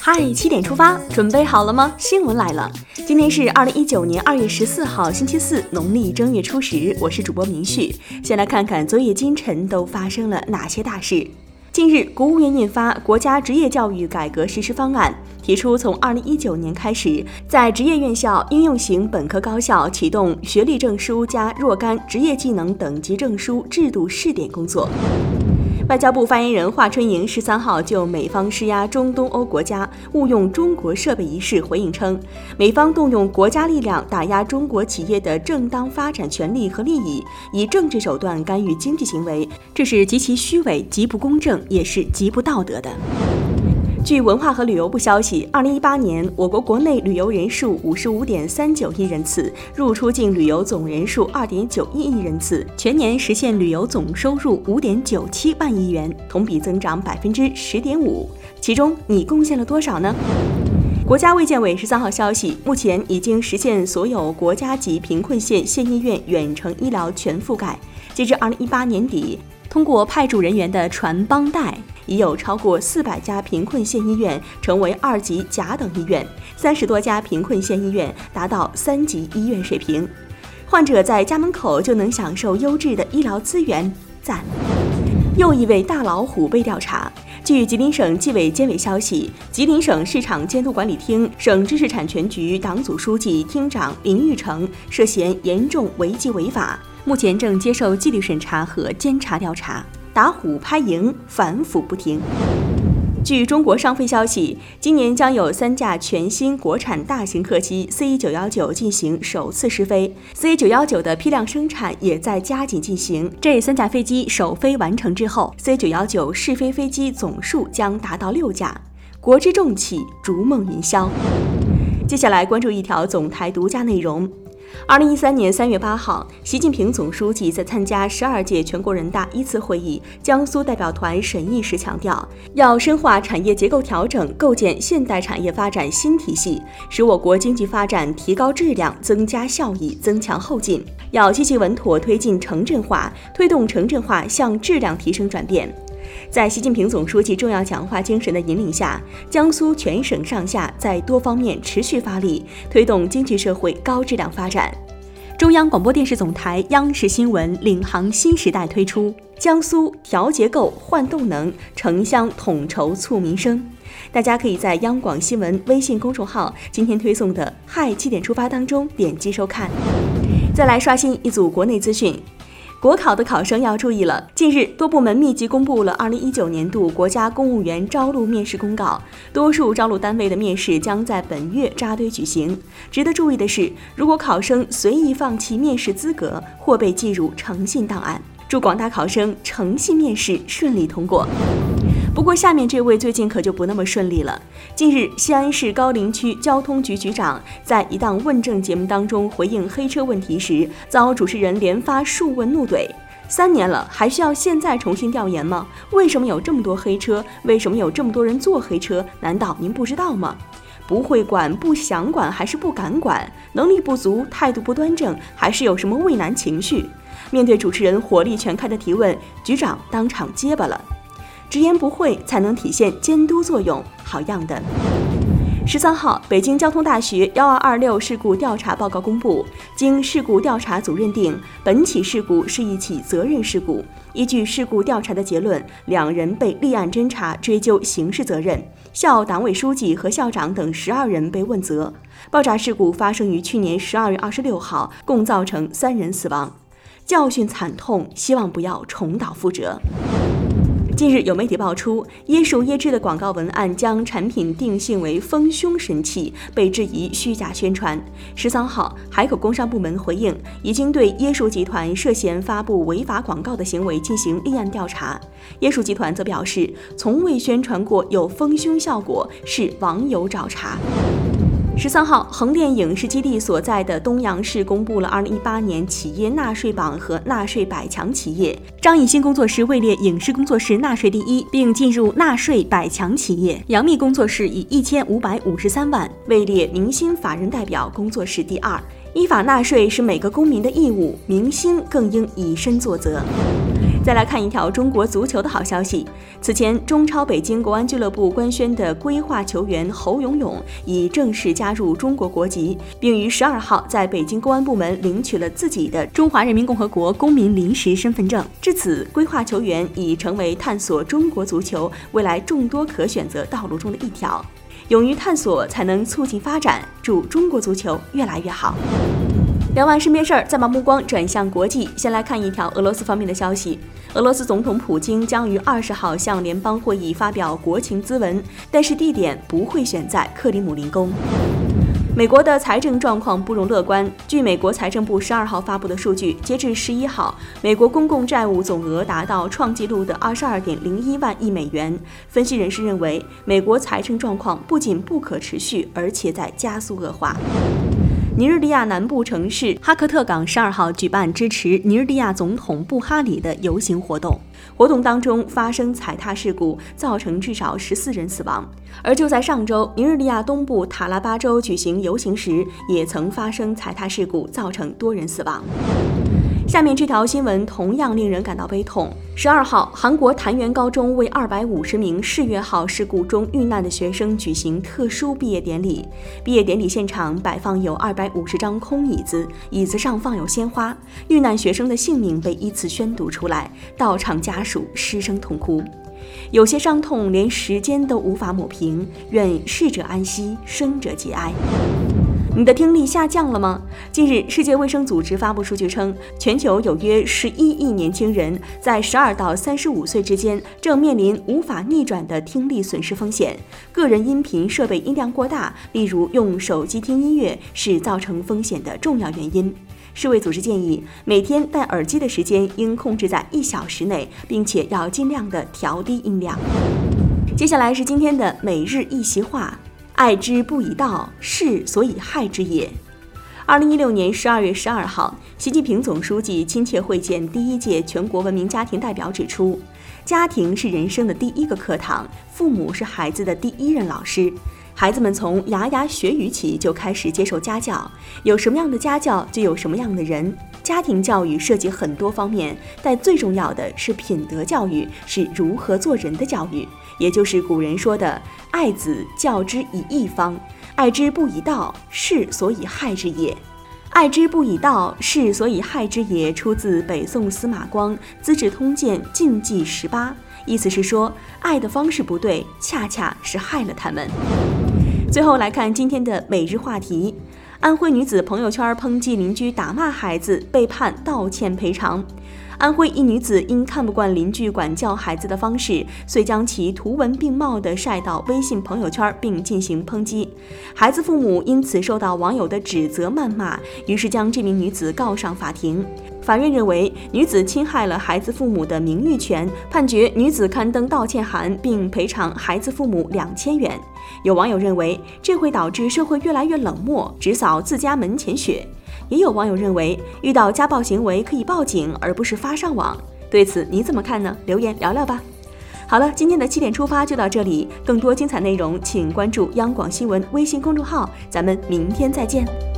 嗨，七点出发，准备好了吗？新闻来了，今天是二零一九年二月十四号，星期四，农历正月初十。我是主播明旭，先来看看昨夜今晨都发生了哪些大事。近日，国务院印发《国家职业教育改革实施方案》，提出从二零一九年开始，在职业院校、应用型本科高校启动学历证书加若干职业技能等级证书制度试点工作。外交部发言人华春莹十三号就美方施压中东欧国家误用中国设备一事回应称，美方动用国家力量打压中国企业的正当发展权利和利益，以政治手段干预经济行为，这是极其虚伪、极不公正，也是极不道德的。据文化和旅游部消息，二零一八年我国国内旅游人数五十五点三九亿人次，入出境旅游总人数二点九一亿人次，全年实现旅游总收入五点九七万亿元，同比增长百分之十点五。其中你贡献了多少呢？国家卫健委十三号消息，目前已经实现所有国家级贫困县县医院远程医疗全覆盖。截至二零一八年底，通过派驻人员的传帮带。已有超过四百家贫困县医院成为二级甲等医院，三十多家贫困县医院达到三级医院水平，患者在家门口就能享受优质的医疗资源，赞！又一位大老虎被调查。据吉林省纪委监委消息，吉林省市场监督管理厅、省知识产权局党组书记、厅长林玉成涉嫌严重违纪违法，目前正接受纪律审查和监察调查。打虎拍蝇，反腐不停。据中国商飞消息，今年将有三架全新国产大型客机 C 九幺九进行首次试飞，C 九幺九的批量生产也在加紧进行。这三架飞机首飞完成之后，C 九幺九试飞飞机总数将达到六架，国之重器逐梦云霄。接下来关注一条总台独家内容。二零一三年三月八号，习近平总书记在参加十二届全国人大一次会议江苏代表团审议时强调，要深化产业结构调整，构建现代产业发展新体系，使我国经济发展提高质量、增加效益、增强后劲。要积极稳妥推进城镇化，推动城镇化向质量提升转变。在习近平总书记重要讲话精神的引领下，江苏全省上下在多方面持续发力，推动经济社会高质量发展。中央广播电视总台央视新闻领航新时代推出江苏调结构换动能，城乡统筹促民生。大家可以在央广新闻微信公众号今天推送的《嗨七点出发》当中点击收看。再来刷新一组国内资讯。国考的考生要注意了。近日，多部门密集公布了二零一九年度国家公务员招录面试公告，多数招录单位的面试将在本月扎堆举行。值得注意的是，如果考生随意放弃面试资格，或被记入诚信档案。祝广大考生诚信面试顺利通过。不过，下面这位最近可就不那么顺利了。近日，西安市高陵区交通局局长在一档问政节目当中回应黑车问题时，遭主持人连发数问怒怼：“三年了，还需要现在重新调研吗？为什么有这么多黑车？为什么有这么多人坐黑车？难道您不知道吗？不会管、不想管还是不敢管？能力不足、态度不端正，还是有什么畏难情绪？”面对主持人火力全开的提问，局长当场结巴了。直言不讳才能体现监督作用，好样的！十三号，北京交通大学幺二二六事故调查报告公布，经事故调查组认定，本起事故是一起责任事故。依据事故调查的结论，两人被立案侦查，追究刑事责任。校党委书记和校长等十二人被问责。爆炸事故发生于去年十二月二十六号，共造成三人死亡，教训惨痛，希望不要重蹈覆辙。近日有媒体爆出，椰树椰汁的广告文案将产品定性为丰胸神器，被质疑虚假宣传。十三号，海口工商部门回应，已经对椰树集团涉嫌发布违法广告的行为进行立案调查。椰树集团则表示，从未宣传过有丰胸效果，是网友找茬。十三号，横店影视基地所在的东阳市公布了二零一八年企业纳税榜和纳税百强企业。张艺兴工作室位列影视工作室纳税第一，并进入纳税百强企业。杨幂工作室以一千五百五十三万位列明星法人代表工作室第二。依法纳税是每个公民的义务，明星更应以身作则。再来看一条中国足球的好消息。此前，中超北京国安俱乐部官宣的规划球员侯永永已正式加入中国国籍，并于十二号在北京公安部门领取了自己的中华人民共和国公民临时身份证。至此，规划球员已成为探索中国足球未来众多可选择道路中的一条。勇于探索，才能促进发展。祝中国足球越来越好。聊完身边事儿，再把目光转向国际。先来看一条俄罗斯方面的消息：俄罗斯总统普京将于二十号向联邦会议发表国情咨文，但是地点不会选在克里姆林宫。美国的财政状况不容乐观。据美国财政部十二号发布的数据，截至十一号，美国公共债务总额达到创纪录的二十二点零一万亿美元。分析人士认为，美国财政状况不仅不可持续，而且在加速恶化。尼日利亚南部城市哈克特港十二号举办支持尼日利亚总统布哈里的游行活动，活动当中发生踩踏事故，造成至少十四人死亡。而就在上周，尼日利亚东部塔拉巴州举行游行时，也曾发生踩踏事故，造成多人死亡。下面这条新闻同样令人感到悲痛。十二号，韩国潭元高中为二百五十名世越号事故中遇难的学生举行特殊毕业典礼。毕业典礼现场摆放有二百五十张空椅子，椅子上放有鲜花。遇难学生的姓名被依次宣读出来，到场家属失声痛哭。有些伤痛连时间都无法抹平，愿逝者安息，生者节哀。你的听力下降了吗？近日，世界卫生组织发布数据称，全球有约十一亿年轻人在十二到三十五岁之间正面临无法逆转的听力损失风险。个人音频设备音量过大，例如用手机听音乐，是造成风险的重要原因。世卫组织建议，每天戴耳机的时间应控制在一小时内，并且要尽量的调低音量。接下来是今天的每日一席话。爱之不以道，是所以害之也。二零一六年十二月十二号，习近平总书记亲切会见第一届全国文明家庭代表，指出，家庭是人生的第一个课堂，父母是孩子的第一任老师。孩子们从牙牙学语起就开始接受家教，有什么样的家教，就有什么样的人。家庭教育涉及很多方面，但最重要的是品德教育，是如何做人的教育，也就是古人说的“爱子教之以义方，爱之不以道，是所以害之也”。爱之不以道，是所以害之也，出自北宋司马光《资治通鉴·禁忌十八》，意思是说，爱的方式不对，恰恰是害了他们。最后来看今天的每日话题：安徽女子朋友圈抨击邻居打骂孩子，被判道歉赔偿。安徽一女子因看不惯邻居管教孩子的方式，遂将其图文并茂地晒到微信朋友圈，并进行抨击。孩子父母因此受到网友的指责谩骂，于是将这名女子告上法庭。法院认为女子侵害了孩子父母的名誉权，判决女子刊登道歉函并赔偿孩子父母两千元。有网友认为这会导致社会越来越冷漠，只扫自家门前雪。也有网友认为，遇到家暴行为可以报警，而不是发上网。对此你怎么看呢？留言聊聊吧。好了，今天的七点出发就到这里，更多精彩内容请关注央广新闻微信公众号，咱们明天再见。